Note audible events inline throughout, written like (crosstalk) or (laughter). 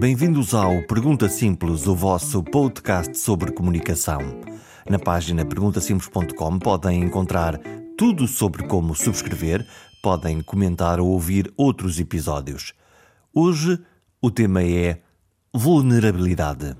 Bem-vindos ao Pergunta Simples, o vosso podcast sobre comunicação. Na página perguntasimples.com podem encontrar tudo sobre como subscrever, podem comentar ou ouvir outros episódios. Hoje o tema é vulnerabilidade.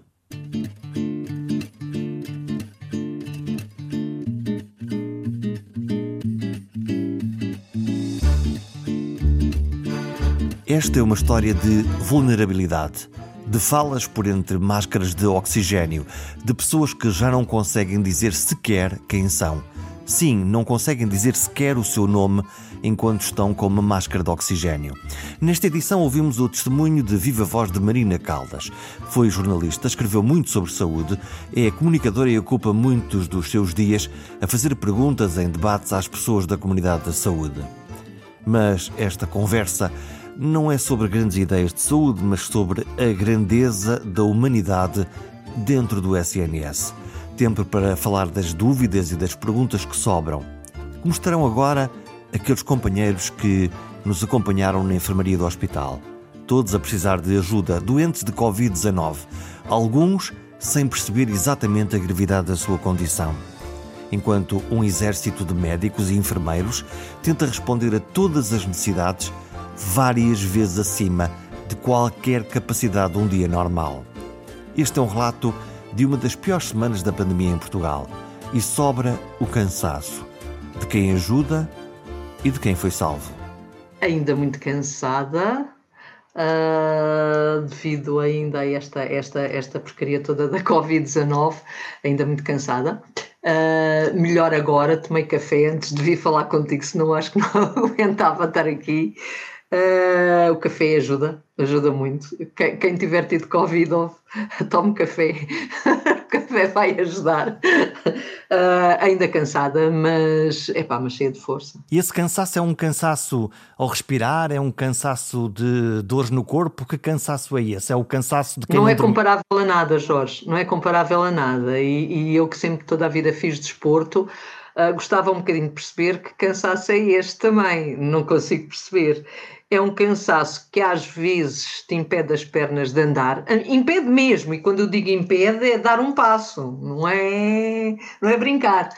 Esta é uma história de vulnerabilidade, de falas por entre máscaras de oxigênio, de pessoas que já não conseguem dizer sequer quem são. Sim, não conseguem dizer sequer o seu nome enquanto estão com uma máscara de oxigênio. Nesta edição ouvimos o testemunho de viva voz de Marina Caldas. Foi jornalista, escreveu muito sobre saúde, é comunicadora e ocupa muitos dos seus dias a fazer perguntas em debates às pessoas da comunidade da saúde. Mas esta conversa não é sobre grandes ideias de saúde, mas sobre a grandeza da humanidade dentro do SNS. Tempo para falar das dúvidas e das perguntas que sobram. Como estarão agora aqueles companheiros que nos acompanharam na enfermaria do hospital? Todos a precisar de ajuda, doentes de Covid-19, alguns sem perceber exatamente a gravidade da sua condição. Enquanto um exército de médicos e enfermeiros tenta responder a todas as necessidades várias vezes acima de qualquer capacidade de um dia normal. Este é um relato de uma das piores semanas da pandemia em Portugal e sobra o cansaço de quem ajuda e de quem foi salvo. Ainda muito cansada, uh, devido ainda a esta, esta, esta porcaria toda da Covid-19, ainda muito cansada. Uh, melhor agora, tomei café antes de vir falar contigo, senão acho que não (laughs) aguentava estar aqui. Uh, o café ajuda, ajuda muito. Quem, quem tiver tido Covid, tome café. (laughs) o café vai ajudar. Uh, ainda cansada, mas, epá, mas cheia de força. E esse cansaço é um cansaço ao respirar? É um cansaço de dores no corpo? Que cansaço é esse? É o cansaço de quem não, não é comparável a nada, Jorge. Não é comparável a nada. E, e eu que sempre toda a vida fiz desporto, uh, gostava um bocadinho de perceber que cansaço é este também. Não consigo perceber é um cansaço que às vezes te impede as pernas de andar, impede mesmo, e quando eu digo impede é dar um passo, não é, não é brincar.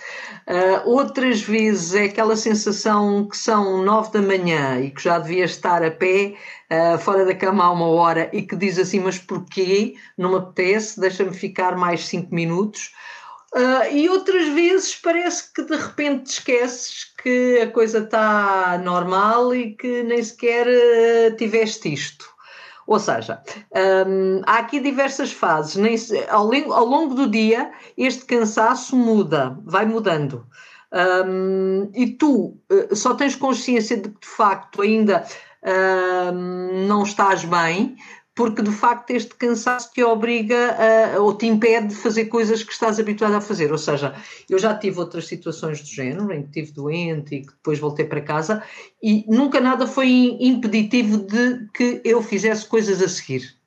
Uh, outras vezes é aquela sensação que são nove da manhã e que já devia estar a pé, uh, fora da cama há uma hora, e que diz assim, mas porquê? Não me apetece, deixa-me ficar mais cinco minutos. Uh, e outras vezes parece que de repente te esqueces que a coisa está normal e que nem sequer uh, tiveste isto. Ou seja, um, há aqui diversas fases. Nem, ao, ao, longo do dia, este cansaço muda, vai mudando. Um, e tu uh, só tens consciência de que de facto ainda uh, não estás bem porque de facto este cansaço te obriga a, ou te impede de fazer coisas que estás habituado a fazer. Ou seja, eu já tive outras situações do género, em que estive doente e que depois voltei para casa, e nunca nada foi impeditivo de que eu fizesse coisas a seguir.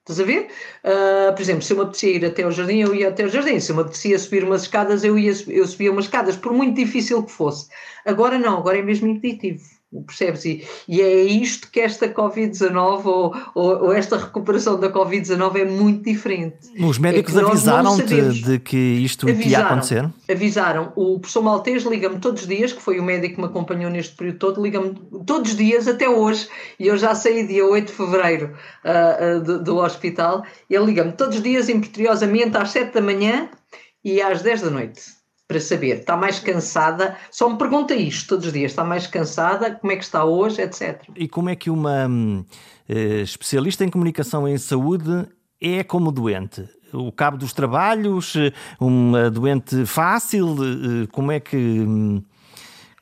Estás a ver? Uh, por exemplo, se eu me apetecia ir até ao jardim, eu ia até ao jardim. Se eu me apetecia subir umas escadas, eu, ia, eu subia umas escadas, por muito difícil que fosse. Agora não, agora é mesmo impeditivo percebes? E, e é isto que esta Covid-19 ou, ou, ou, esta recuperação da Covid-19 é muito diferente. Os médicos é avisaram-te de que isto avisaram, ia acontecer? Avisaram. O professor Maltês liga-me todos os dias, que foi o médico que me acompanhou neste período todo, liga-me todos os dias até hoje, e eu já saí dia 8 de fevereiro uh, uh, do, do, hospital, ele liga-me todos os dias, imperiosamente, às 7 da manhã e às 10 da noite para saber, está mais cansada? Só me pergunta isto todos os dias: está mais cansada? Como é que está hoje? Etc. E como é que uma uh, especialista em comunicação em saúde é como doente? O cabo dos trabalhos? Uma doente fácil? Uh, como é que. Um,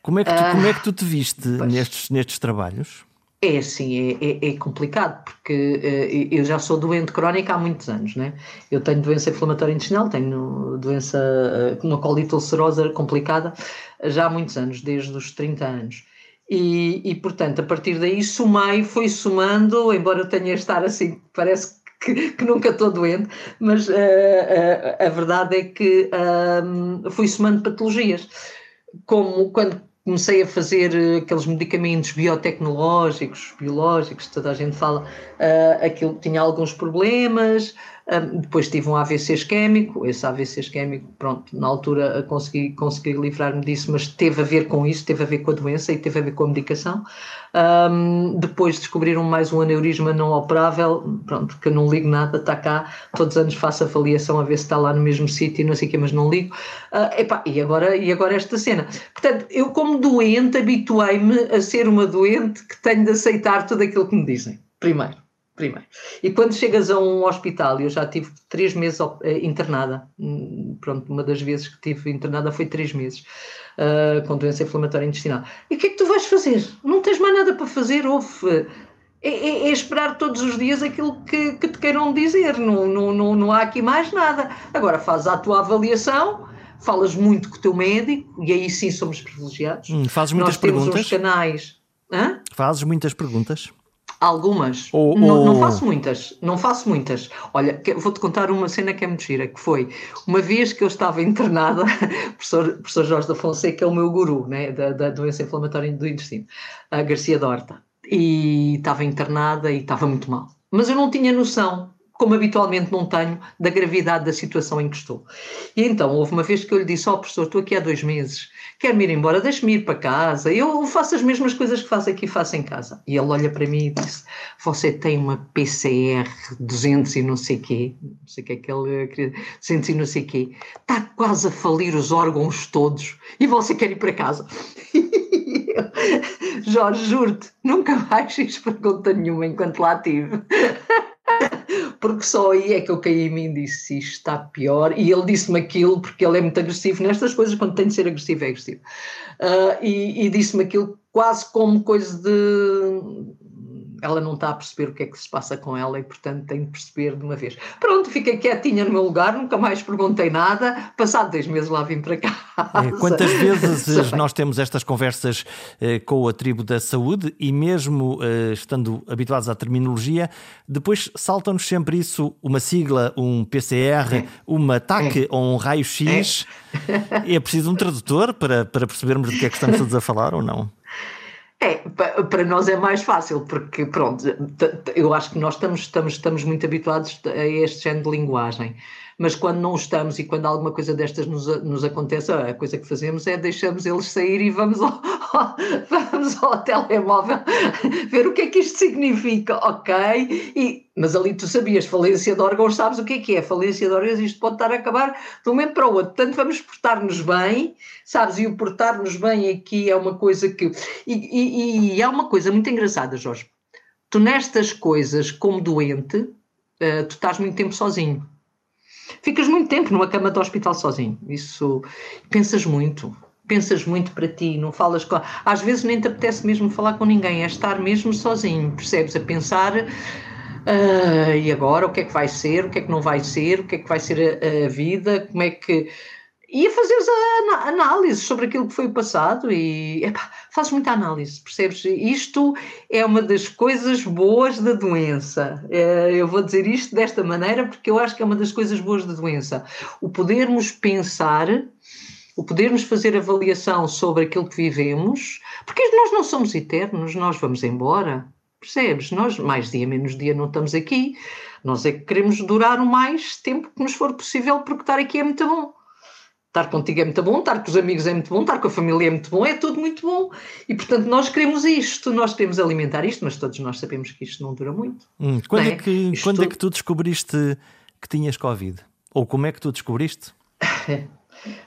como é que, tu, como é que tu te viste nestes, nestes trabalhos? É assim, é, é, é, complicado, porque uh, eu já sou doente crónica há muitos anos, né? Eu tenho doença inflamatória intestinal, tenho doença, uh, uma colite ulcerosa complicada já há muitos anos, desde os 30 anos. E, e portanto, a partir daí somei, fui somando, embora eu tenha estar assim, parece que, que nunca estou doente, mas uh, a verdade é que fui somando patologias. Como quando comecei a fazer eh, aqueles medicamentos biotecnológicos, biológicos, toda a gente fala, uh, aquilo tinha alguns problemas, depois tive um AVC isquémico, esse AVC isquémico, pronto, na altura consegui, consegui livrar-me disso, mas teve a ver com isso, teve a ver com a doença e teve a ver com a medicação. Um, depois descobriram mais um aneurisma não operável, pronto, que eu não ligo nada, está cá, todos os anos faço avaliação a ver se está lá no mesmo sítio, não sei o quê, mas não ligo. Uh, epá, e, agora, e agora esta cena. Portanto, eu como doente habituei-me a ser uma doente que tenho de aceitar tudo aquilo que me dizem, primeiro primeiro. E quando chegas a um hospital, eu já tive três meses eh, internada, hum, pronto, uma das vezes que tive internada foi três meses, uh, com doença inflamatória intestinal. E o que é que tu vais fazer? Não tens mais nada para fazer, ouve. É, é, é, esperar todos os dias aquilo que, que te queiram dizer, não, não, não, não há aqui mais nada. Agora fazes a tua avaliação, falas muito com o teu médico, e aí sim somos privilegiados. Hum, fazes muitas Nós temos perguntas. uns canais. Hã? Fazes muitas perguntas. Algumas. Não, ou... não, faço muitas. Não faço muitas. Olha, vou-te contar uma cena que é muito gira, que foi uma vez que eu estava (laughs) internada, o professor, professor Jorge da Fonseca é o meu guru né, da, da doença inflamatória do intestino, a Garcia Dorta, e estava internada e estava muito mal. Mas eu não tinha noção como habitualmente não tenho, da gravidade da situação em que estou. E então, houve uma vez que eu lhe disse: Ó, oh, professor, estou aqui há dois meses, quero-me ir embora, deixe-me ir para casa, eu faço as mesmas coisas que faço aqui, faço em casa. E ele olha para mim e disse: Você tem uma PCR 200 e não sei quê, não sei o que é que ele queria, 200 e não sei quê, está quase a falir os órgãos todos e você quer ir para casa. (laughs) Jorge, juro-te, nunca mais fiz pergunta nenhuma enquanto lá estive (laughs) porque só aí é que eu caí em mim e disse isto está pior. E ele disse-me aquilo, porque ele é muito agressivo nestas coisas, quando tem de ser agressivo, é agressivo. Uh, e, e disse-me aquilo quase como coisa de ela não está a perceber o que é que se passa com ela e, portanto, tem de perceber de uma vez. Pronto, fiquei quietinha no meu lugar, nunca mais perguntei nada. Passado dois meses lá vim para cá. É, quantas (laughs) vezes nós temos estas conversas eh, com a tribo da saúde e, mesmo eh, estando habituados à terminologia, depois saltam-nos sempre isso, uma sigla, um PCR, é. uma TAC é. ou um raio-x. É. é preciso um tradutor para, para percebermos do que é que estamos todos a falar ou não? É, para nós é mais fácil, porque pronto, eu acho que nós estamos, estamos, estamos muito habituados a este género de linguagem mas quando não estamos e quando alguma coisa destas nos, nos acontece, a coisa que fazemos é deixamos eles sair e vamos ao, (laughs) vamos ao telemóvel (laughs) ver o que é que isto significa, ok? E, mas ali tu sabias, falência de órgãos, sabes o que é que é? Falência de órgãos, isto pode estar a acabar de um momento para o outro. Portanto, vamos portar-nos bem, sabes? E o portar-nos bem aqui é uma coisa que. E, e, e é uma coisa muito engraçada, Jorge. Tu, nestas coisas, como doente, uh, tu estás muito tempo sozinho. Ficas muito tempo numa cama de hospital sozinho. Isso pensas muito. Pensas muito para ti, não falas com. Às vezes nem te apetece mesmo falar com ninguém, é estar mesmo sozinho, percebes? A pensar. Uh, e agora o que é que vai ser, o que é que não vai ser, o que é que vai ser a, a vida, como é que e a fazeres a análise sobre aquilo que foi o passado e epá, fazes muita análise, percebes? Isto é uma das coisas boas da doença. É, eu vou dizer isto desta maneira porque eu acho que é uma das coisas boas da doença. O podermos pensar, o podermos fazer avaliação sobre aquilo que vivemos, porque nós não somos eternos, nós vamos embora, percebes? Nós, mais dia, menos dia, não estamos aqui. Nós é que queremos durar o mais tempo que nos for possível, porque estar aqui é muito bom. Estar contigo é muito bom, estar com os amigos é muito bom, estar com a família é muito bom, é tudo muito bom. E portanto nós queremos isto, nós queremos alimentar isto, mas todos nós sabemos que isto não dura muito. Hum, quando, é? é? que, quando é que tu descobriste que tinhas Covid? Ou como é que tu descobriste? (laughs)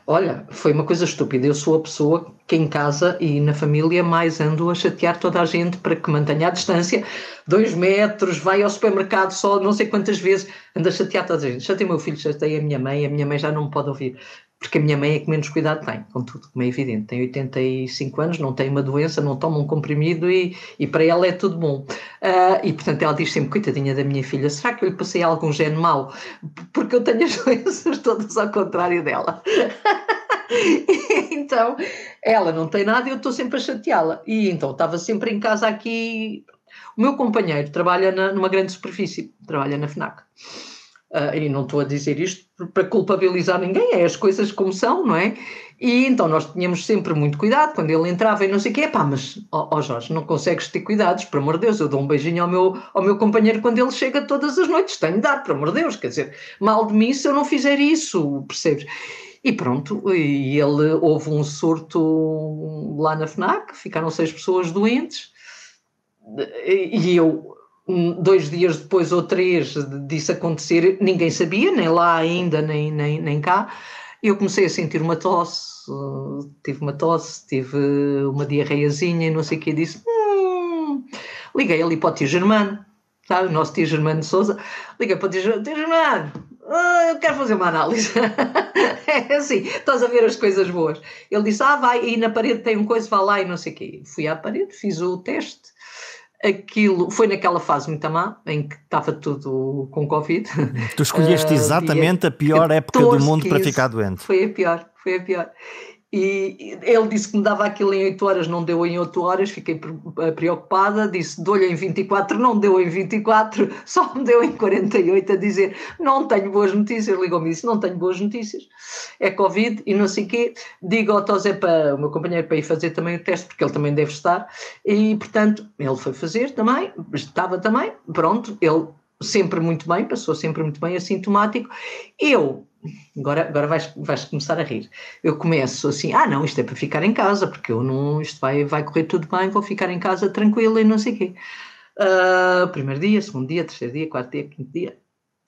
Olha, foi uma coisa estúpida. Eu sou a pessoa que em casa e na família mais ando a chatear toda a gente para que mantenha a distância, dois metros, vai ao supermercado só não sei quantas vezes, anda a chatear toda a gente. Chatei o meu filho, chatei a minha mãe, a minha mãe já não me pode ouvir porque a minha mãe é que menos cuidado tem, com tudo, como é evidente. Tem 85 anos, não tem uma doença, não toma um comprimido e, e para ela é tudo bom. Uh, e portanto ela diz sempre, coitadinha da minha filha, será que eu lhe passei algum gene mau? Porque eu tenho as (laughs) doenças todas ao contrário dela. (laughs) então, ela não tem nada e eu estou sempre a chateá-la. E então estava sempre em casa aqui. O meu companheiro trabalha na, numa grande superfície, trabalha na FNAC. Uh, e não estou a dizer isto para culpabilizar ninguém, é as coisas como são, não é? E então nós tínhamos sempre muito cuidado quando ele entrava e não sei o quê, pá, mas, ó oh, oh Jorge, não consegues ter cuidados, por amor de Deus, eu dou um beijinho ao meu, ao meu companheiro quando ele chega todas as noites, tenho de dar, por amor de Deus, quer dizer, mal de mim se eu não fizer isso, percebes? E pronto, e ele houve um surto lá na FNAC, ficaram seis pessoas doentes, e eu dois dias depois ou três disso acontecer, ninguém sabia, nem lá ainda, nem, nem, nem cá. Eu comecei a sentir uma tosse, tive uma tosse, tive uma diarreiazinha e não sei o que, disse, hum. liguei ali para o tio Germano, sabe, o nosso tio Germano de Souza, liguei para o tio, tio Germano, ah, eu quero fazer uma análise. (laughs) é assim, estás a ver as coisas boas. Ele disse, ah, vai, e na parede tem um coisa, vá lá e não sei o quê. Fui à parede, fiz o teste, aquilo foi naquela fase muito má em que estava tudo com Covid. Tu escolheste (laughs) exatamente a pior época do mundo para ficar doente. Foi a pior, foi a pior. E ele disse que me dava aquilo em 8 horas, não deu em 8 horas, fiquei eh, preocupada, disse dou-lhe em 24, não deu em 24, (laughs) só me deu em 48 a dizer não tenho boas notícias, ligou-me e disse não tenho boas notícias, é Covid e não sei o quê, digo ao Tosé para o meu companheiro para ir fazer também o teste, porque ele também deve estar, e portanto ele foi fazer também, estava também, pronto, ele sempre muito bem, passou sempre muito bem, assintomático, eu agora, agora vais, vais começar a rir. Eu começo assim, ah não, isto é para ficar em casa, porque eu não, isto vai, vai correr tudo bem, vou ficar em casa tranquila e não sei o quê. Uh, primeiro dia, segundo dia, terceiro dia, quarto dia, quinto dia.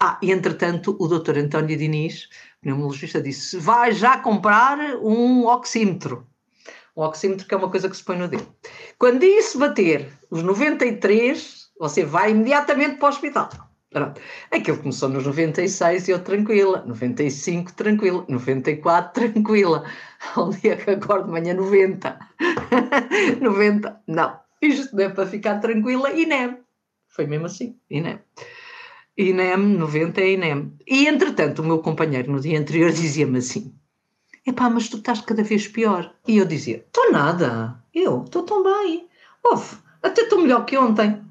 Ah, e entretanto o doutor António Diniz, pneumologista, disse, vai já comprar um oxímetro. Um oxímetro que é uma coisa que se põe no dedo. Quando isso bater os 93, você vai imediatamente para o hospital. Pronto. Aquilo começou nos 96 e eu tranquila, 95 tranquila, 94 tranquila. (laughs) Ao dia que acordo de manhã 90. 90, (laughs) não. Isto não é para ficar tranquila, INEM. Foi mesmo assim, INEM. INEM, 90 é INEM. E entretanto, o meu companheiro no dia anterior dizia-me assim: Epá, mas tu estás cada vez pior. E eu dizia: Estou nada, eu estou tão bem. Ouve, até estou melhor que ontem.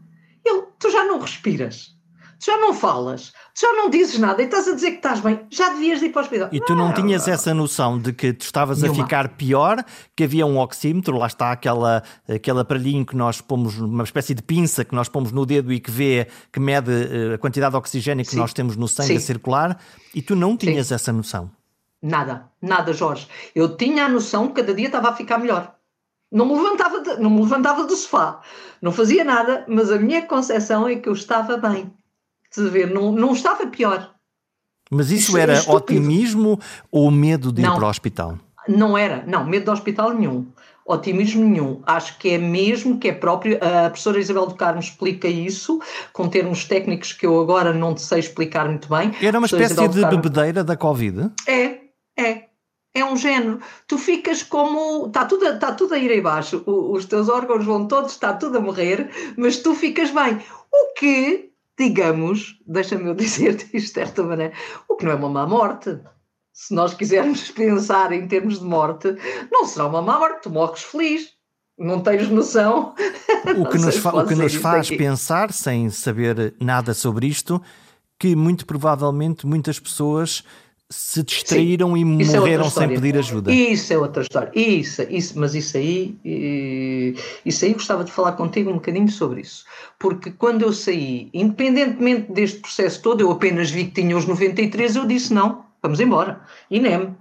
Ele, tu já não respiras já não falas, já não dizes nada e estás a dizer que estás bem, já devias ir para o hospital. E tu não, não tinhas essa noção de que tu estavas Nenhuma. a ficar pior, que havia um oxímetro, lá está aquela, aquele aparelhinho que nós pomos, uma espécie de pinça que nós pomos no dedo e que vê, que mede eh, a quantidade de oxigênio que Sim. nós temos no sangue Sim. a circular, e tu não tinhas Sim. essa noção. Nada, nada, Jorge. Eu tinha a noção que cada dia estava a ficar melhor. Não me levantava, de, não me levantava do sofá, não fazia nada, mas a minha concepção é que eu estava bem de ver, não, não estava pior. Mas isso, era otimismo ou medo de ir para o hospital? Não era, não, medo de hospital nenhum, otimismo nenhum. Acho que é mesmo que é próprio. A professora Isabel do Carmo explica isso com termos técnicos que eu agora não sei explicar muito bem. Era uma espécie de Carmo... bebedeira da Covid? É, é. É um género. Tu ficas como. Está tudo, está tudo a ir abaixo, os teus órgãos vão todos, está tudo a morrer, mas tu ficas bem. O que digamos, deixa-me eu (laughs) dizer-te isto desta maneira, o que não é uma má morte. Se nós quisermos (laughs) pensar em termos de morte, não será uma má morte, tu morres feliz. Não tens noção. O (laughs) que nos, fa o que nos faz aqui. pensar, sem saber nada sobre isto, que muito provavelmente muitas pessoas se distraíram Sim, e é morreram é sem pedir ajuda. Isso é outra história. Isso, isso, mas isso aí, isso aí gostava de falar contigo um bocadinho sobre isso. Porque quando eu saí, independentemente deste processo todo, eu apenas vi que tinha os 93, eu disse não, vamos embora. INEM.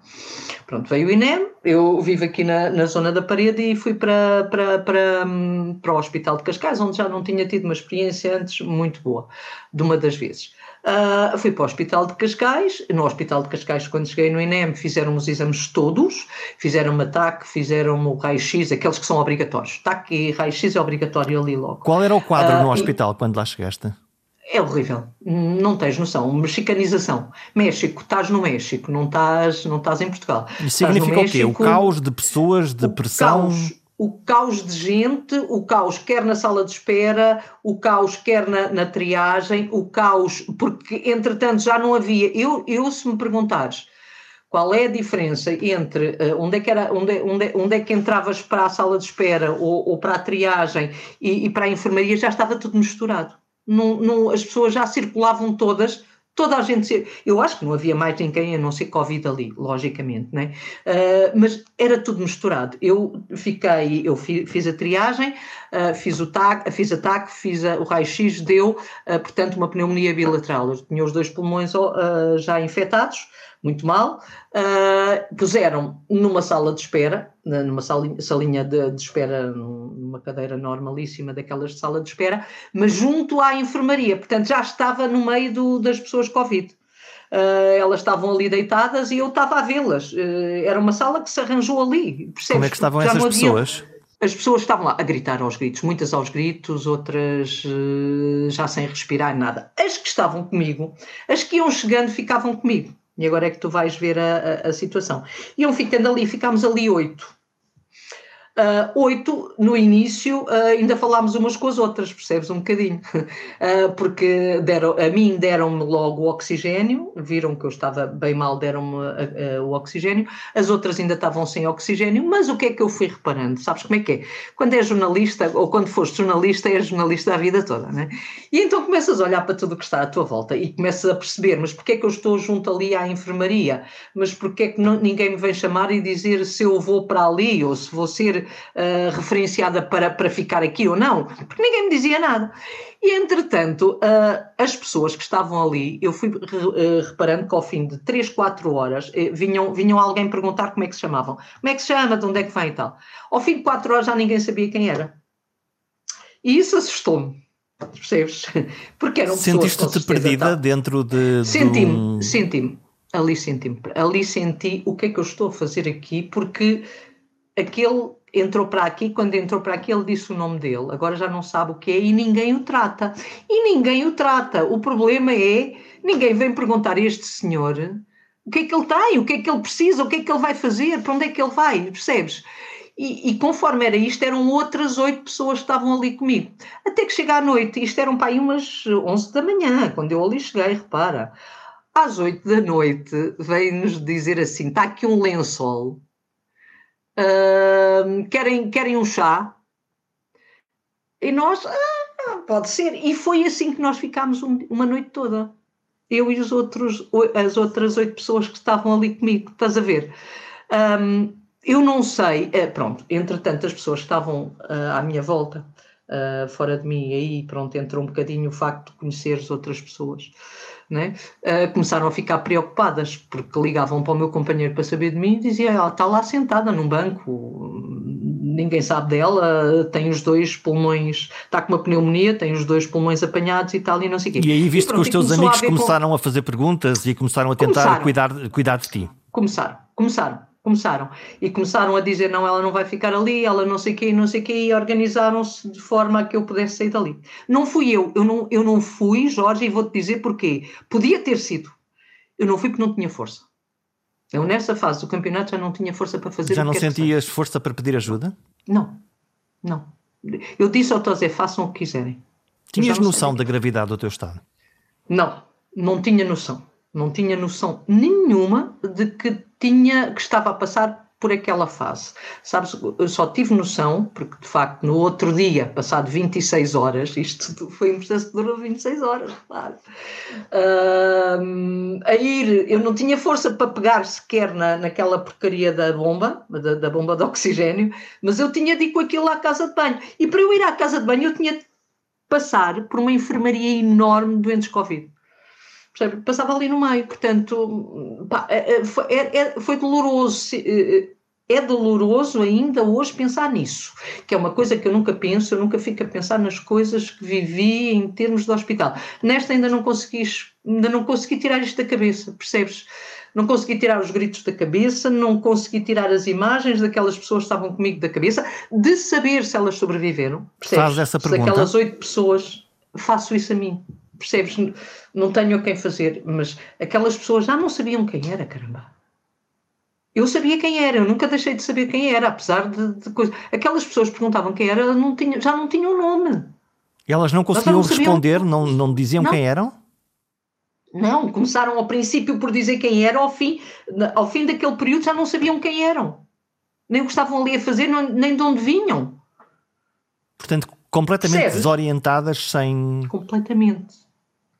Pronto, veio o INEM, eu vivo aqui na, na zona da parede e fui para, para, para, para o Hospital de Cascais, onde já não tinha tido uma experiência antes muito boa, de uma das vezes. Uh, fui para o Hospital de Cascais. No Hospital de Cascais, quando cheguei no INEM, fizeram os exames todos, fizeram o TAC, fizeram o raio-x, aqueles que são obrigatórios. TAC e raio-x é obrigatório ali logo. Qual era o quadro uh, no hospital e... quando lá chegaste? É horrível, não tens noção. Mexicanização. México, estás no México, não estás, não estás em Portugal. E significa o quê? O caos de pessoas, de pressão? Caos, o caos de gente, o caos quer na sala de espera, o caos quer na, na triagem, o caos, porque entretanto já não havia. Eu, eu se me perguntares qual é a diferença entre uh, onde, é que era, onde, onde, onde é que entravas para a sala de espera ou, ou para a triagem e, e, para a enfermaria, já estava tudo misturado. As pessoas já circulavam todas toda a gente. Eu acho que não havia mais ninguém a não ser Covid ali, logicamente, né? Uh, mas era tudo misturado. Eu fiquei, eu fiz a triagem, uh, fiz o TAC, fiz a TAC, fiz a, o raio-x, deu, uh, portanto, uma pneumonia bilateral. Eu tinha os dois pulmões já infectados muito mal. Uh, puseram numa sala de espera, numa salinha, salinha de, de, espera, numa cadeira normalíssima daquelas de sala de espera, mas junto à enfermaria, portanto já estava no meio do, das pessoas Covid. Uh, elas estavam ali deitadas e eu estava a vê-las. Uh, era uma sala que se arranjou ali. Percebes? Como é que estavam essas pessoas? As pessoas estavam lá a gritar aos gritos, muitas aos gritos, outras uh, já sem respirar nada. As que estavam comigo, as que iam chegando ficavam comigo. E agora é que tu vais ver a, a, a situação. Iam ficando ali, ficámos ali oito. Uh, oito, no início, uh, ainda falámos umas com as outras, percebes um bocadinho, uh, (laughs) porque deram, a mim deram-me logo o oxigênio, viram que eu estava bem mal, deram-me o oxigênio, as outras ainda estavam sem oxigênio, mas o que é que eu fui reparando? Sabes como é que é? Quando és jornalista, ou quando foste jornalista, és jornalista a vida toda, né? E então começas a olhar para tudo o que está à tua volta e começas a perceber, mas porquê é que eu estou junto ali à enfermaria? Mas porquê é que não, ninguém me vem chamar e dizer se eu vou para ali ou se vou ser uh, referenciada para, para ficar aqui ou não, porque ninguém me dizia nada. E, entretanto, uh, as pessoas que estavam ali, eu fui uh, reparando que ao fim de 3, 4 horas vinham, vinham alguém perguntar como é que se chamavam. Como é que se chama, de onde é que vem e tal. Ao fim de 4 horas já ninguém sabia quem era. E isso assustou-me. Percebes? (laughs) Porque eram Sentiste-te perdida dentro de. Senti-me, um... senti-me. Ali senti-me. Ali senti o que é que eu estou a fazer aqui, porque aquele entrou para aqui, quando entrou para aqui ele disse o nome dele, agora já não sabe o que é e ninguém o trata. E ninguém o trata. O problema é, ninguém vem perguntar a este senhor o que é que ele tem, o que é que ele precisa, o que é que ele vai fazer, para onde é que ele vai, percebes? E, e conforme era isto, eram outras oito pessoas que estavam ali comigo. Até que chega à noite, isto eram para aí umas onze da manhã, quando eu ali cheguei, repara. Às oito da noite, veio-nos dizer assim: está aqui um lençol Uh, querem, querem um chá? E nós, ah, pode ser. E foi assim que nós ficámos um, uma noite toda. Eu e os outros, as outras oito pessoas que estavam ali comigo, estás a ver? Um, eu não sei, é, pronto, entretanto as pessoas que estavam uh, à minha volta, uh, fora de mim, aí pronto, entrou um bocadinho o facto de conhecer as outras pessoas né? Uh, começaram a ficar preocupadas, porque ligavam para o meu companheiro para saber de mim e diziam: ela está lá sentada num banco, ninguém sabe dela, tem os dois pulmões, está com uma pneumonia, tem os dois pulmões apanhados e tal, e não sei o quê. E aí, visto e, pronto, que os teus amigos a começaram com... a fazer perguntas e começaram a tentar começaram. cuidar, cuidar de ti. Começaram, começaram. Começaram. E começaram a dizer: não, ela não vai ficar ali, ela não sei o quê, não sei o quê, e organizaram-se de forma a que eu pudesse sair dali. Não fui eu, eu não, eu não fui, Jorge, e vou-te dizer porquê. Podia ter sido. Eu não fui porque não tinha força. Eu, nessa fase do campeonato, já não tinha força para fazer Já não sentias força para pedir ajuda? Não, não. Eu disse ao Tosé: façam o que quiserem. Tinhas noção da gravidade do teu estado? Não, não tinha noção. Não tinha noção nenhuma de que tinha, que estava a passar por aquela fase. Sabes, eu só tive noção, porque de facto no outro dia, passado 26 horas, (laughs) isto foi um processo que durou 26 horas, claro, uh, a ir, eu não tinha força para pegar sequer na, naquela porcaria da bomba, da, da, bomba de oxigênio, mas eu tinha de ir com aquilo à casa de banho. E para eu ir à casa de banho eu tinha de passar por uma enfermaria enorme de doentes Covid. Percebe? Passava ali no meio, portanto, pá, é, é, foi, é, é, foi doloroso. É doloroso ainda hoje pensar nisso, que é uma coisa que eu nunca penso, eu nunca fico a pensar nas coisas que vivi em termos de hospital. Nesta ainda não consegui, ainda não consegui tirar isto da cabeça, percebes? Não consegui tirar os gritos da cabeça, não consegui tirar as imagens daquelas pessoas que estavam comigo da cabeça, de saber se elas sobreviveram. Percebes? Faz essa pergunta. Se aquelas oito pessoas, faço isso a mim percebes? Não tenho a quem fazer, mas aquelas pessoas já não sabiam quem era, caramba. Eu sabia quem era, eu nunca deixei de saber quem era, apesar de, de coisas. Aquelas pessoas perguntavam quem era, não tinha, já não tinham nome. Elas não conseguiam não responder, não, não diziam não. quem eram? Não, começaram ao princípio por dizer quem era, ao fim, ao fim daquele período já não sabiam quem eram. Nem o que estavam ali a fazer, nem de onde vinham. Portanto, completamente Percebes? desorientadas, sem. Completamente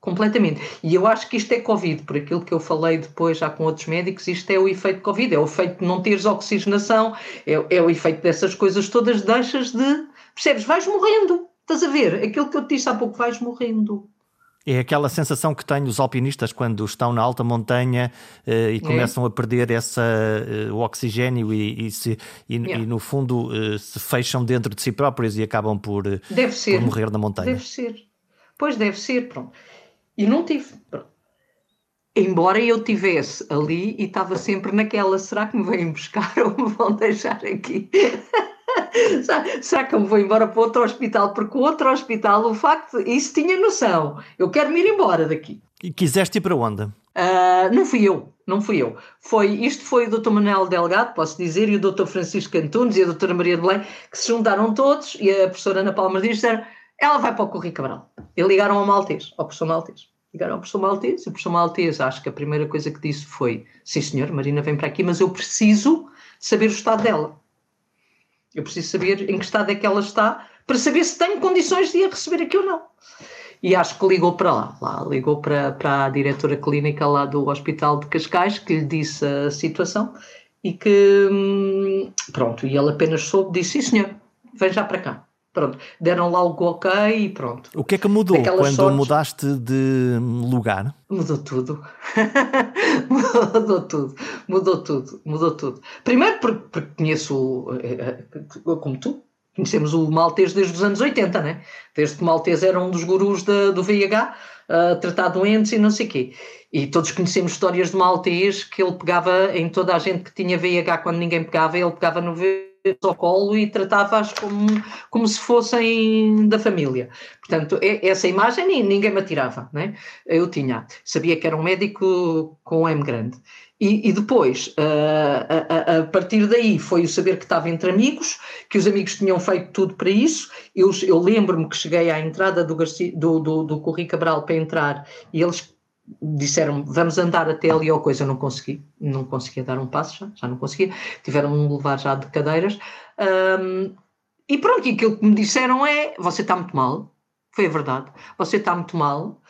completamente. E eu acho que isto é Covid, por aquilo que eu falei depois já com outros médicos, isto é o efeito Covid, é o efeito de não teres oxigenação, é, é o efeito dessas coisas todas, deixas de. Percebes? Vais morrendo. Estás a ver? Aquilo que eu te disse há pouco, vais morrendo. É aquela sensação que têm os alpinistas quando estão na alta montanha uh, e é. começam a perder essa, uh, o oxigênio e, e, se, e, yeah. e no fundo uh, se fecham dentro de si próprios e acabam por, por morrer na montanha. Deve ser. Pois deve ser, pronto. E não tive. Embora eu tivesse ali e estava sempre naquela, será que me vêm buscar (laughs) ou me vão deixar aqui? (laughs) será que eu me vou embora para outro hospital? Porque o outro hospital, o facto, isso tinha noção. Eu quero me ir embora daqui. E quiseste ir para onde? Uh, não fui eu, não fui eu. Foi, isto foi o Dr. Manuel Delgado, posso dizer, e o Dr. Francisco Antunes e a Dra. Maria de Belém, que se juntaram todos, e a professora Ana Martins disseram ela vai para o Correio Cabral. E ligaram ao Maltês, ao professor Maltês. Ligaram ao professor Maltês, e o professor Maltês acho que a primeira coisa que disse foi: Sim, senhor, Marina vem para aqui, mas eu preciso saber o estado dela. Eu preciso saber em que estado é que ela está para saber se tenho condições de a receber aqui ou não. E acho que ligou para lá, lá ligou para, para a diretora clínica lá do Hospital de Cascais, que lhe disse a situação e que, hum, pronto, e ele apenas soube, disse, sim senhor, vem já para cá. Pronto, deram lá o ok e pronto. O que é que mudou Daquelas quando sortes... mudaste de lugar? Mudou tudo. (laughs) mudou tudo. Mudou tudo. Mudou tudo. Primeiro porque, porque conheço, eh, eh, como tu, conhecemos o Maltês desde os anos 80, né? Desde que o Maltês era um dos gurus do VIH, a tratar doentes e não sei o quê. E todos conhecemos histórias de Maltês que ele pegava em toda a gente que tinha VIH quando ninguém pegava, ele pegava no VIH ao colo e tratava-as como, como se fossem da família. Portanto, essa imagem ninguém me atirava, né? eu tinha. Sabia que era um médico com M grande. E, e depois, a, a, a, partir daí, foi o saber que estava entre amigos, que os amigos tinham feito tudo para isso. Eu, eu lembro-me que cheguei à entrada do, Garcia, do, do, do Corri Cabral para entrar e eles disseram vamos andar até ali ou coisa, eu não consegui, não conseguia dar um passo já, já não conseguia, tiveram de me levar já de cadeiras. Um, e pronto, e aquilo que me disseram é você está muito mal, foi a verdade, você está muito mal,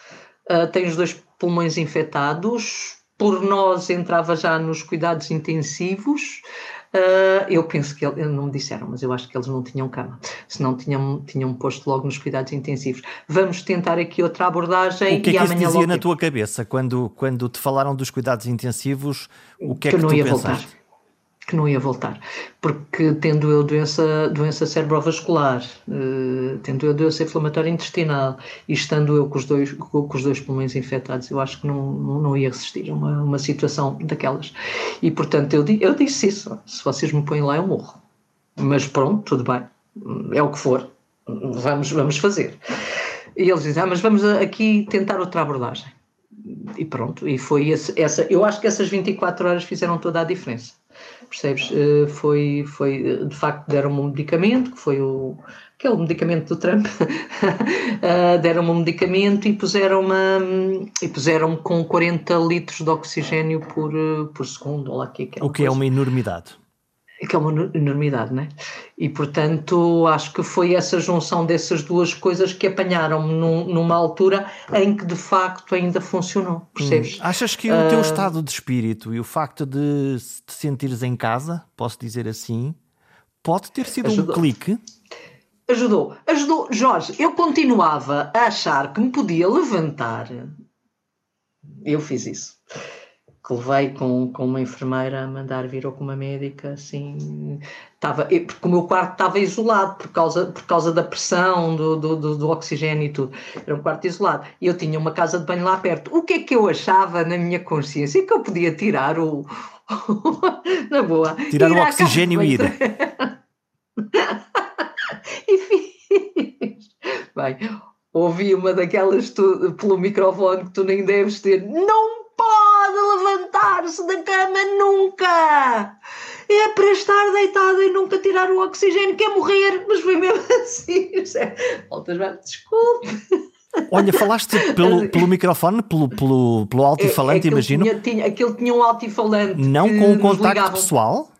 uh, tem os dois pulmões infectados, por nós entrava já nos cuidados intensivos, Uh, eu penso que eles não me disseram, mas eu acho que eles não tinham cama, senão tinham, tinham posto logo nos cuidados intensivos. Vamos tentar aqui outra abordagem. O que é que isso dizia na tua cabeça quando, quando te falaram dos cuidados intensivos? O que é que, que tu ia pensaste? Voltar que não ia voltar, porque tendo eu doença, doença cerebrovascular, uh, tendo eu doença inflamatória intestinal e estando eu com os dois, com, com os dois pulmões infectados, eu acho que não, não, não ia resistir a uma, uma situação daquelas. E portanto eu, eu disse isso: se vocês me põem lá, eu morro. Mas pronto, tudo bem, é o que for, vamos, vamos fazer. E eles dizem: ah, mas vamos aqui tentar outra abordagem. E pronto, e foi esse, essa. Eu acho que essas 24 horas fizeram toda a diferença percebes? Uh, foi, foi, eh, de facto, deram-me um medicamento, que foi o, aquele medicamento do Trump, uh, (laughs) deram-me um medicamento e puseram-me e puseram com 40 litros de oxigênio por, por segundo, lá que é O que coisa. é uma enormidade que é uma enormidade, não é? E portanto acho que foi essa junção dessas duas coisas que apanharam-me num, numa altura em que de facto ainda funcionou, percebes? Hum. Achas que o teu uh... estado de espírito e o facto de te sentires em casa, posso dizer assim, pode ter sido Ajudou. um clique? Ajudou, ajudou. Jorge, eu continuava a achar que me podia levantar. Eu fiz isso que levei com, com uma enfermeira a mandar vir ou com uma médica, assim, estava, porque o meu quarto estava isolado por causa, por causa da pressão do, do, do, oxigênio e tudo, era um quarto isolado, e eu tinha uma casa de banho lá perto, o que é que eu achava na minha consciência? Que eu podia tirar o, (laughs) na boa, tirar o oxigênio e ir. (laughs) e fiz, bem, ouvi uma daquelas tu, pelo microfone que tu nem deves ter, não levantar-se da cama nunca. É para estar deitada e nunca tirar o oxigênio, quer morrer, mas foi mesmo (laughs) assim. Voltas, desculpe. Olha, falaste pelo, (laughs) pelo microfone, pelo, pelo, pelo altifalante, é, é imagino. Tinha, tinha, aquele tinha um altifalante. Não com o contacto pessoal?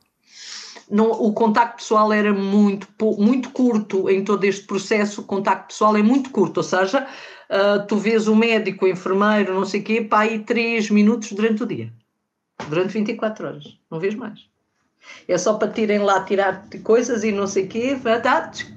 Não, o contacto pessoal era muito, muito curto em todo este processo. O contacto pessoal é muito curto, ou seja, uh, tu vês o médico, o enfermeiro, não sei o quê, para aí 3 minutos durante o dia. Durante 24 horas. Não vês mais. É só para tirem lá, tirar coisas e não sei o quê,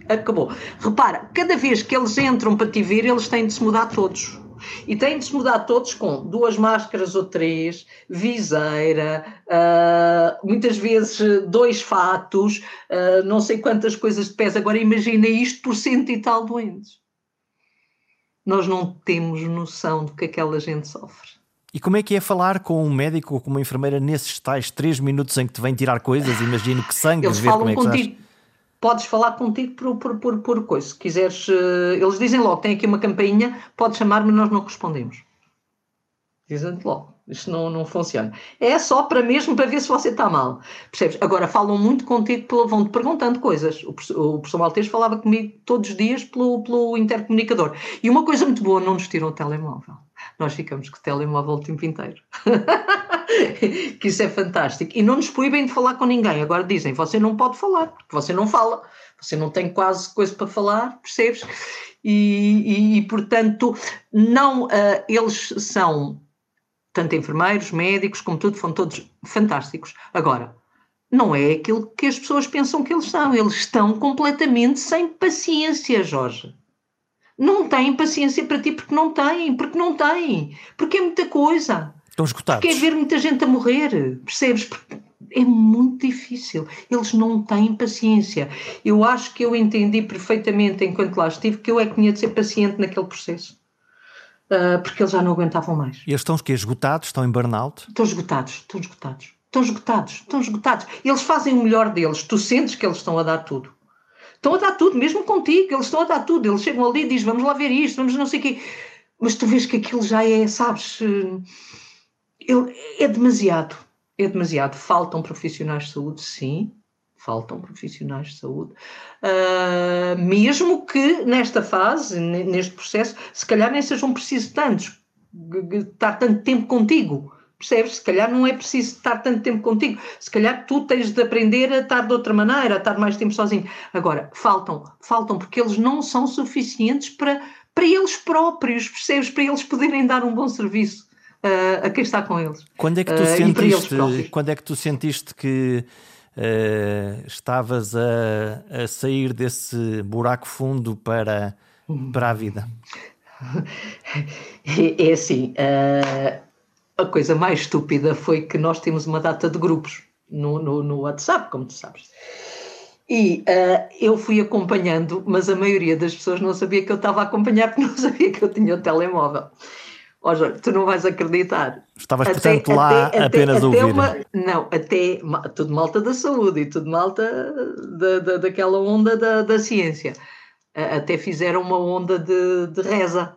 acabou. Repara, cada vez que eles entram para te ver, eles têm de se mudar todos. E têm de se mudar todos com duas máscaras ou três, viseira, uh, muitas vezes dois fatos, uh, não sei quantas coisas de pés. Agora imagina isto por cento e tal doentes. Nós não temos noção do que aquela gente sofre. E como é que é falar com um médico ou com uma enfermeira nesses tais três minutos em que te vem tirar coisas? Imagino que sangue, Eles ver falam como é que contigo. Estás? Podes falar contigo por, por, por, por coisa. Se quiseres, uh, eles dizem logo: tem aqui uma campainha, podes chamar-me, nós não respondemos. Dizem logo. Isto não, não funciona. É só para mesmo para ver se você está mal. Percebes? Agora falam muito contigo, vão-te perguntando coisas. O, o professor Maltês falava comigo todos os dias pelo, pelo intercomunicador. E uma coisa muito boa, não nos tiram o telemóvel. Nós ficamos com o telemóvel o tempo inteiro. (laughs) que isso é fantástico. E não nos proíbem de falar com ninguém. Agora dizem, você não pode falar, porque você não fala. Você não tem quase coisa para falar, percebes? E, e, e portanto, não, uh, eles são tanto enfermeiros, médicos, como tudo, foram todos fantásticos. Agora, não é aquilo que as pessoas pensam que eles são. Eles estão completamente sem paciência, Jorge. Não têm paciência para ti porque não têm, porque não têm, porque é muita coisa. Estão escutados. Porque é ver muita gente a morrer, percebes? Porque é muito difícil. Eles não têm paciência. Eu acho que eu entendi perfeitamente enquanto lá estive que eu é que tinha de ser paciente naquele processo uh, porque eles já não aguentavam mais. E eles estão que esgotados? Estão em burnout? Estão esgotados, estão esgotados. Estão esgotados, estão esgotados. Eles fazem o melhor deles. Tu sentes que eles estão a dar tudo. Estão a dar tudo, mesmo contigo. Eles estão a dar tudo. Eles chegam ali e dizem, vamos lá ver isto, vamos não sei o quê. Mas tu vês que aquilo já é, sabes, é demasiado. É demasiado. Faltam profissionais de saúde, sim faltam profissionais de saúde, uh, mesmo que nesta fase, neste processo, se calhar nem sejam precisos tantos, estar tanto tempo contigo. Percebes? Se calhar não é preciso estar tanto tempo contigo. Se calhar tu tens de aprender a estar de outra maneira, a estar mais tempo sozinho. Agora, faltam, faltam, porque eles não são suficientes para, para eles próprios, percebes? Para eles poderem dar um bom serviço uh, a quem está com eles. Quando é que tu uh, sentiste, quando é que tu sentiste que uh, estavas a, a, sair desse buraco fundo para, para a vida? (laughs) É, é assim, uh, a coisa mais estúpida foi que nós temos uma data de grupos no, no, no WhatsApp, como tu sabes. E uh, eu fui acompanhando, mas a maioria das pessoas não sabia que eu estava a acompanhar porque (laughs) não sabia que eu tinha o telemóvel. Ó Jorge, tu não vais acreditar. Estavas, até, portanto, lá até, apenas a ouvir. Uma, não, até tudo malta da saúde e tudo malta da, da, daquela onda da, da ciência. Até fizeram uma onda de, de reza.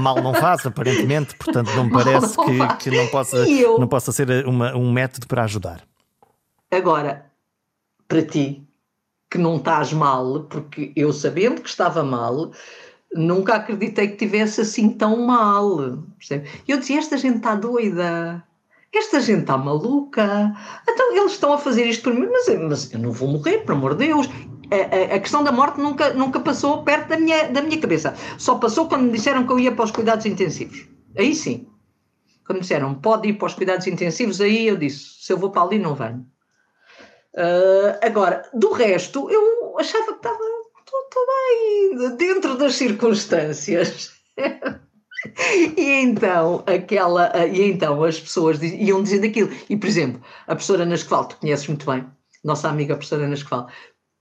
Mal não faz, aparentemente, portanto não me parece não que, que, não, possa, não possa ser uma, um método para ajudar. Agora, para ti, que não estás mal, porque eu sabendo que estava mal, nunca acreditei que tivesse assim tão mal. Percebe? Eu dizia: esta gente está doida, esta gente está maluca. Então eles estão a fazer isto por mim, mas, mas eu não vou morrer, por amor de Deus. A, a, questão da morte nunca, nunca passou perto da minha, da minha cabeça. Só passou quando me disseram que eu ia para os cuidados intensivos. Aí sim. Quando me disseram pode ir para os cuidados intensivos, aí eu disse: se eu vou para ali, não venho. Uh, agora, do resto, eu achava que estava tudo bem, dentro das circunstâncias. (laughs) e então aquela e então as pessoas iam dizendo aquilo e por exemplo a professora Ana Esquval tu conheces muito bem nossa amiga professora Ana Esquval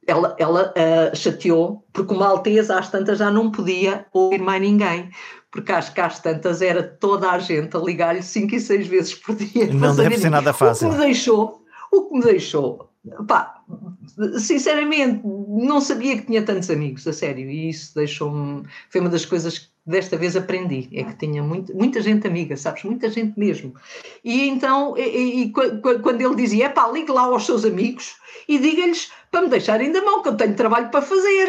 ela, ela uh, chateou porque uma alteza às tantas já não podia ouvir mais ninguém porque acho que às tantas era toda a gente a ligar-lhe cinco e seis vezes por dia. Não (laughs) deve ser nada fácil o que me deixou o que me deixou pá, sinceramente, não sabia que tinha tantos amigos, a sério, e isso deixou-me. Foi uma das coisas que desta vez aprendi, é que tinha muito, muita gente amiga, sabes? Muita gente mesmo. E então, e, e, quando ele dizia, é pá, ligue lá aos seus amigos e diga-lhes para me deixarem da mão, que eu tenho trabalho para fazer.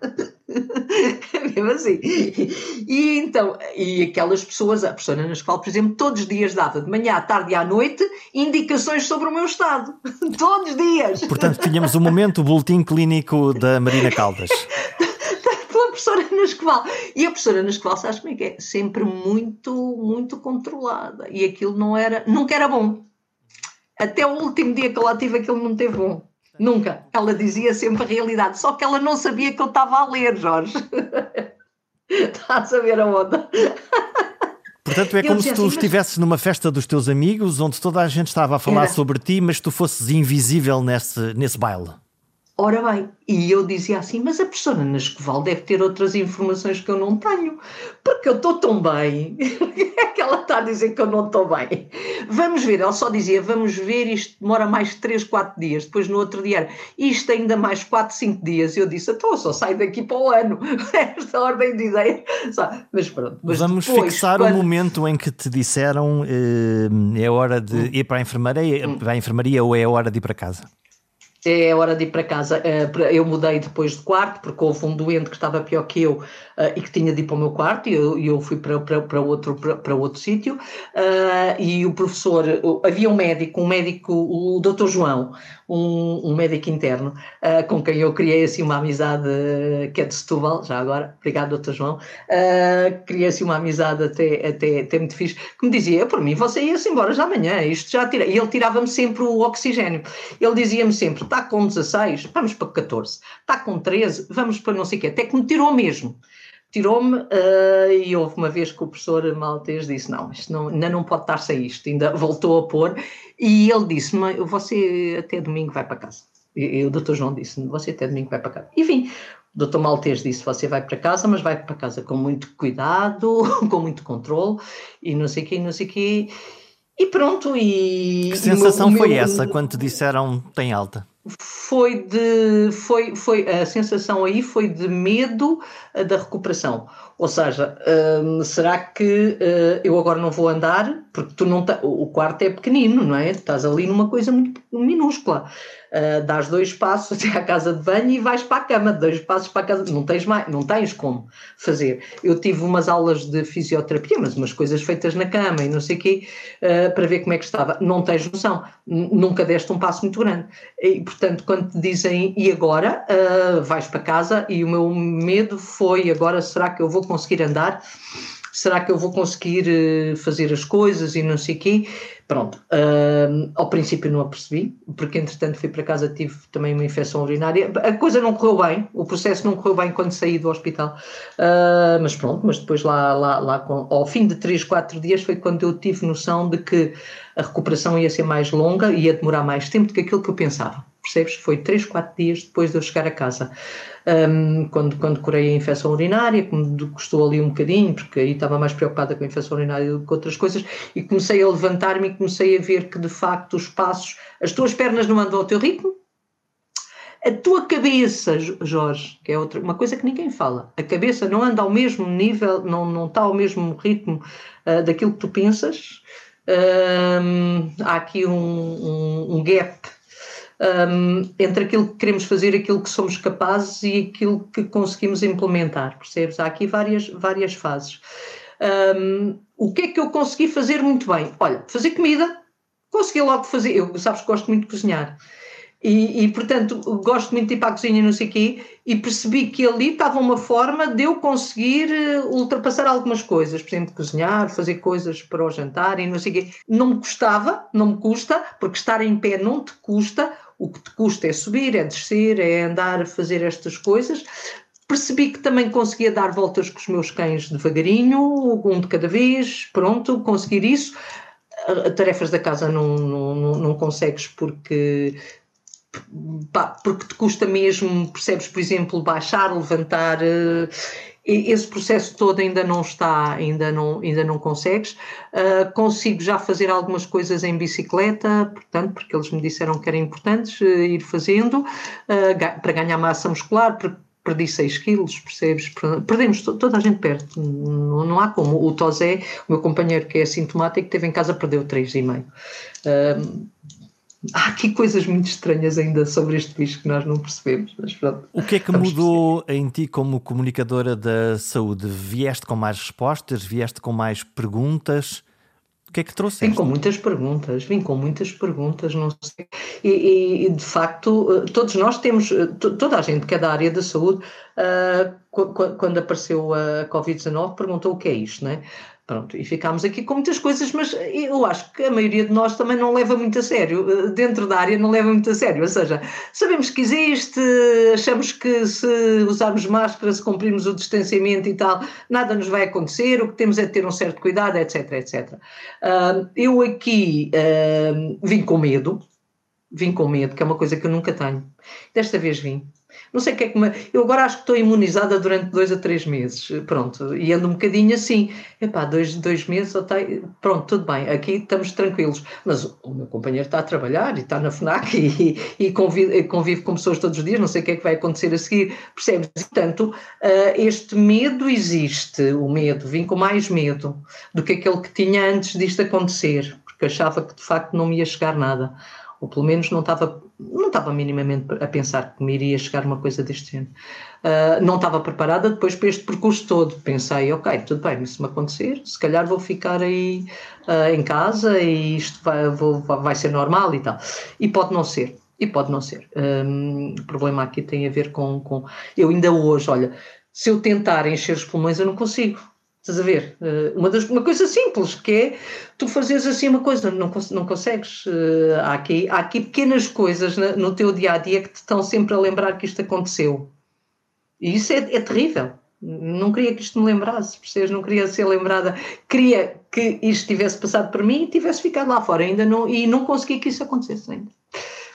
(laughs) (laughs) Mesmo assim. E então, e aquelas pessoas, a professora na escola, por exemplo, todos os dias dava, de manhã à tarde e à noite, indicações sobre o meu estado. (laughs) todos os dias. Portanto, tínhamos o um momento, o boletim clínico da Marina Caldas. (laughs) Pela professora Ana Escoval. E a professora Ana Escoval, sabes como é que é? Sempre muito, muito controlada. E aquilo não era, nunca era bom. Até o último dia que eu lá tive, aquilo não teve bom. Nunca. Ela dizia sempre a realidade. Só que ela não sabia que eu estava a ler, Jorge. Estás (laughs) a ver a onda? Portanto, é como se tu assim, estivesses mas... numa festa dos teus amigos, onde toda a gente estava a falar Era. sobre ti, mas tu fosses invisível nesse, nesse baile. Ora bem, e eu dizia assim, mas a professora na Escoval deve ter outras informações que eu não tenho, porque eu estou tão bem. (laughs) é que ela está a dizer que eu não estou bem? Vamos ver, ela só dizia, vamos ver, isto demora mais 3, 4 dias. Depois no outro dia, isto ainda mais 4, 5 dias. Eu disse, então eu só saio daqui para o ano. (laughs) Esta ordem de ideia. Mas pronto. Mas vamos depois, fixar quando... o momento em que te disseram eh, é hora de hum. ir para a enfermaria, hum. para a enfermaria ou é hora de ir para casa? É hora de ir para casa. Eh, eu mudei depois de quarto, porque houve um doente que estava pior que eu uh, e que tinha de ir para o meu quarto, e eu, eu fui para, para, para outro, para, para outro sítio. Uh, e o professor, havia um médico, um médico, o doutor João, um, um médico interno, uh, com quem eu criei assim uma amizade, que é de Setúbal, já agora, obrigado, doutor João. criei assim uma amizade até, até, até muito fixe, que me dizia: por mim, você ia-se embora já amanhã, isto já tira. E ele tirava-me sempre o oxigênio. Ele dizia-me sempre: está com 16, vamos para 14, está com 13, vamos para não sei o quê, até que me tirou mesmo tirou-me uh, e houve uma vez que o professor Maltês disse, não, isto não, ainda não pode estar sem isto, ainda voltou a pôr, e ele disse, você até domingo vai para casa. E, e o doutor João disse, você até domingo vai para casa. Enfim, o doutor Maltês disse, você vai para casa, mas vai para casa com muito cuidado, (laughs) com muito controle, e não sei o quê, não sei o quê, e pronto, e... Que sensação meu, foi meu, essa quando te disseram tem alta? Foi de foi foi a sensação aí foi de medo eh, da recuperação ou seja hum, será que uh, eu agora não vou andar porque tu não tá, o quarto é pequenino não é estás ali numa coisa muito minúscula uh, dás dois passos até (laughs) à casa de banho e vais para a cama, dois passos para a casa, não tens mais, não tens como fazer. Eu tive umas aulas de fisioterapia, mas umas coisas feitas na cama e não sei quê, uh, para ver como é que estava. Não tens noção, nunca deste um passo muito grande. E, portanto, quando te dizem e agora, uh, vais para casa e o meu medo foi agora, será que eu vou conseguir andar? Será que eu vou conseguir fazer as coisas e não sei o quê? Pronto, uh, ao princípio não a percebi, porque entretanto fui para casa, tive também uma infecção urinária. A coisa não correu bem, o processo não correu bem quando saí do hospital, uh, mas pronto, mas depois lá, lá, lá ao fim de 3, 4 dias foi quando eu tive noção de que a recuperação ia ser mais longa e ia demorar mais tempo do que aquilo que eu pensava percebes? Foi 3, 4 dias depois de eu chegar a casa. Um, quando, quando curei a infecção urinária, que me custou ali um bocadinho, porque aí estava mais preocupada com a infecção urinária do que outras coisas, e comecei a levantar-me e comecei a ver que de facto os passos, as tuas pernas não andam ao teu ritmo, a tua cabeça, Jorge, que é outra, uma coisa que ninguém fala, a cabeça não anda ao mesmo nível, não, não está ao mesmo ritmo uh, daquilo que tu pensas. Um, há aqui um, um, um gap um, entre aquilo que queremos fazer, aquilo que somos capazes e aquilo que conseguimos implementar, percebes? Há aqui várias, várias fases. Um, o que é que eu consegui fazer muito bem? Olha, fazer comida, consegui logo fazer, eu sabes que gosto muito de cozinhar. E, e, portanto, gosto muito de ir para a cozinha, não sei o quê, e percebi que ali estava uma forma de eu conseguir eh, ultrapassar algumas coisas, por exemplo, cozinhar, fazer coisas para o jantar e não sei o quê. Não me custava, não me custa, porque estar em pé não te custa, o que te custa é subir, é descer, é andar a fazer estas coisas. Percebi que também conseguia dar voltas com os meus cães devagarinho, um de cada vez, pronto, conseguir isso. Tarefas da casa não, não, não, não consegues porque porque te custa mesmo, percebes, por exemplo, baixar, levantar, uh, esse processo todo ainda não está, ainda não, ainda não consegues. Uh, consigo já fazer algumas coisas em bicicleta, portanto, porque eles me disseram que eram importantes uh, ir fazendo, uh, para ganhar massa muscular, perdi 6 quilos, percebes? Perdemos, toda a gente perde, não, não há como. O Tosé, o meu companheiro que é assintomático, teve em casa, perdeu 3,5. Uh, há aqui coisas muito estranhas ainda sobre este bicho que nós não percebemos. Mas pronto, o que é que mudou perceber. em ti como comunicadora da saúde? Vieste com mais respostas? Vieste com mais perguntas? O que é que trouxe? Vim com muitas perguntas, vim com muitas perguntas, não sei. E, e de facto, eh, todos nós temos, eh, toda a gente que é da área da saúde, uh, quando apareceu a Covid-19, perguntou o que é isto, não é? Pronto, e ficámos aqui com muitas coisas, mas eu acho que a maioria de nós também não leva muito a sério, eh, dentro da área não leva muito a sério, ou seja, sabemos que existe, achamos que se usarmos máscara, se cumprirmos o distanciamento e tal, nada nos vai acontecer, o que temos é ter um certo cuidado, etc, etc. Uh, eu aqui uh, vim com medo, vim com medo, que é uma coisa que eu nunca tenho, desta vez vim, não sei o que é que me... Eu agora acho que estou imunizada durante dois a três meses, pronto, e ando um bocadinho assim, epá, dois, dois meses, até... pronto, tudo bem, aqui estamos tranquilos, mas o meu companheiro está a trabalhar e está na FNAC (laughs) e, e convive, convive com pessoas todos os dias, não sei o que é que vai acontecer a seguir, percebes? Portanto, uh, este medo existe, o medo, vim com mais medo do que aquele que tinha antes disto acontecer, porque achava que de facto não me ia chegar nada ou pelo menos não estava, não estava minimamente a pensar que me iria chegar uma coisa deste género. Uh, não estava preparada depois para este percurso todo. Pensei, ok, tudo bem, se me acontecer, se calhar vou ficar aí uh, em casa e isto vai, vou, vai ser normal e tal. E pode não ser. E pode não ser. Um, o problema aqui tem a ver com, com. Eu ainda hoje, olha, se eu tentar encher os pulmões, eu não consigo. Estás a ver? Eh, uma, das, uma coisa simples, que é tu fazeres assim uma coisa, não, não consegues. Eh, há aqui, há aqui pequenas coisas no teu dia a dia que te estão sempre a lembrar que isto aconteceu. E isso é, é terrível. Não queria que isto me lembrasse, percebes? Não queria ser lembrada. Queria que isto tivesse passado por mim e tivesse ficado lá fora ainda não, e não consegui que isso acontecesse ainda.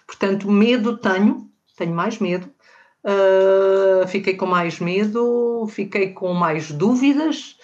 Portanto, medo tenho, tenho mais medo, Uh, fiquei com mais medo, fiquei com mais dúvidas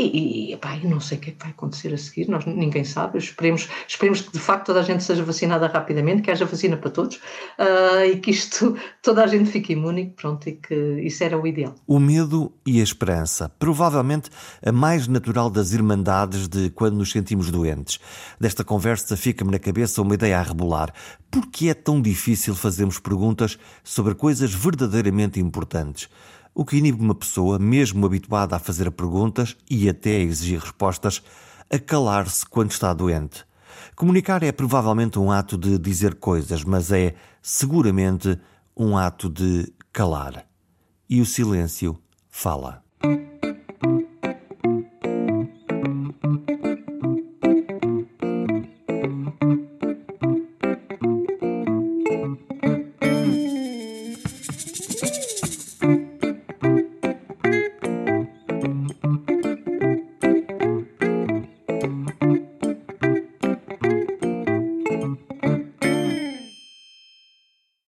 e, e epá, eu não sei o que é que vai acontecer a seguir, nós, ninguém sabe. Esperemos, esperemos que de facto toda a gente seja vacinada rapidamente, que haja vacina para todos uh, e que isto (laughs) toda a gente fique imune, pronto, e que isso era o ideal. O medo e a esperança, provavelmente a mais natural das irmandades de quando nos sentimos doentes. Desta conversa fica-me na cabeça uma ideia a rebolar. Por que é tão difícil fazermos perguntas sobre coisas verdadeiramente importantes? O que inibe uma pessoa, mesmo habituada a fazer perguntas e até a exigir respostas, a calar-se quando está doente. Comunicar é provavelmente um ato de dizer coisas, mas é seguramente um ato de calar. E o silêncio fala.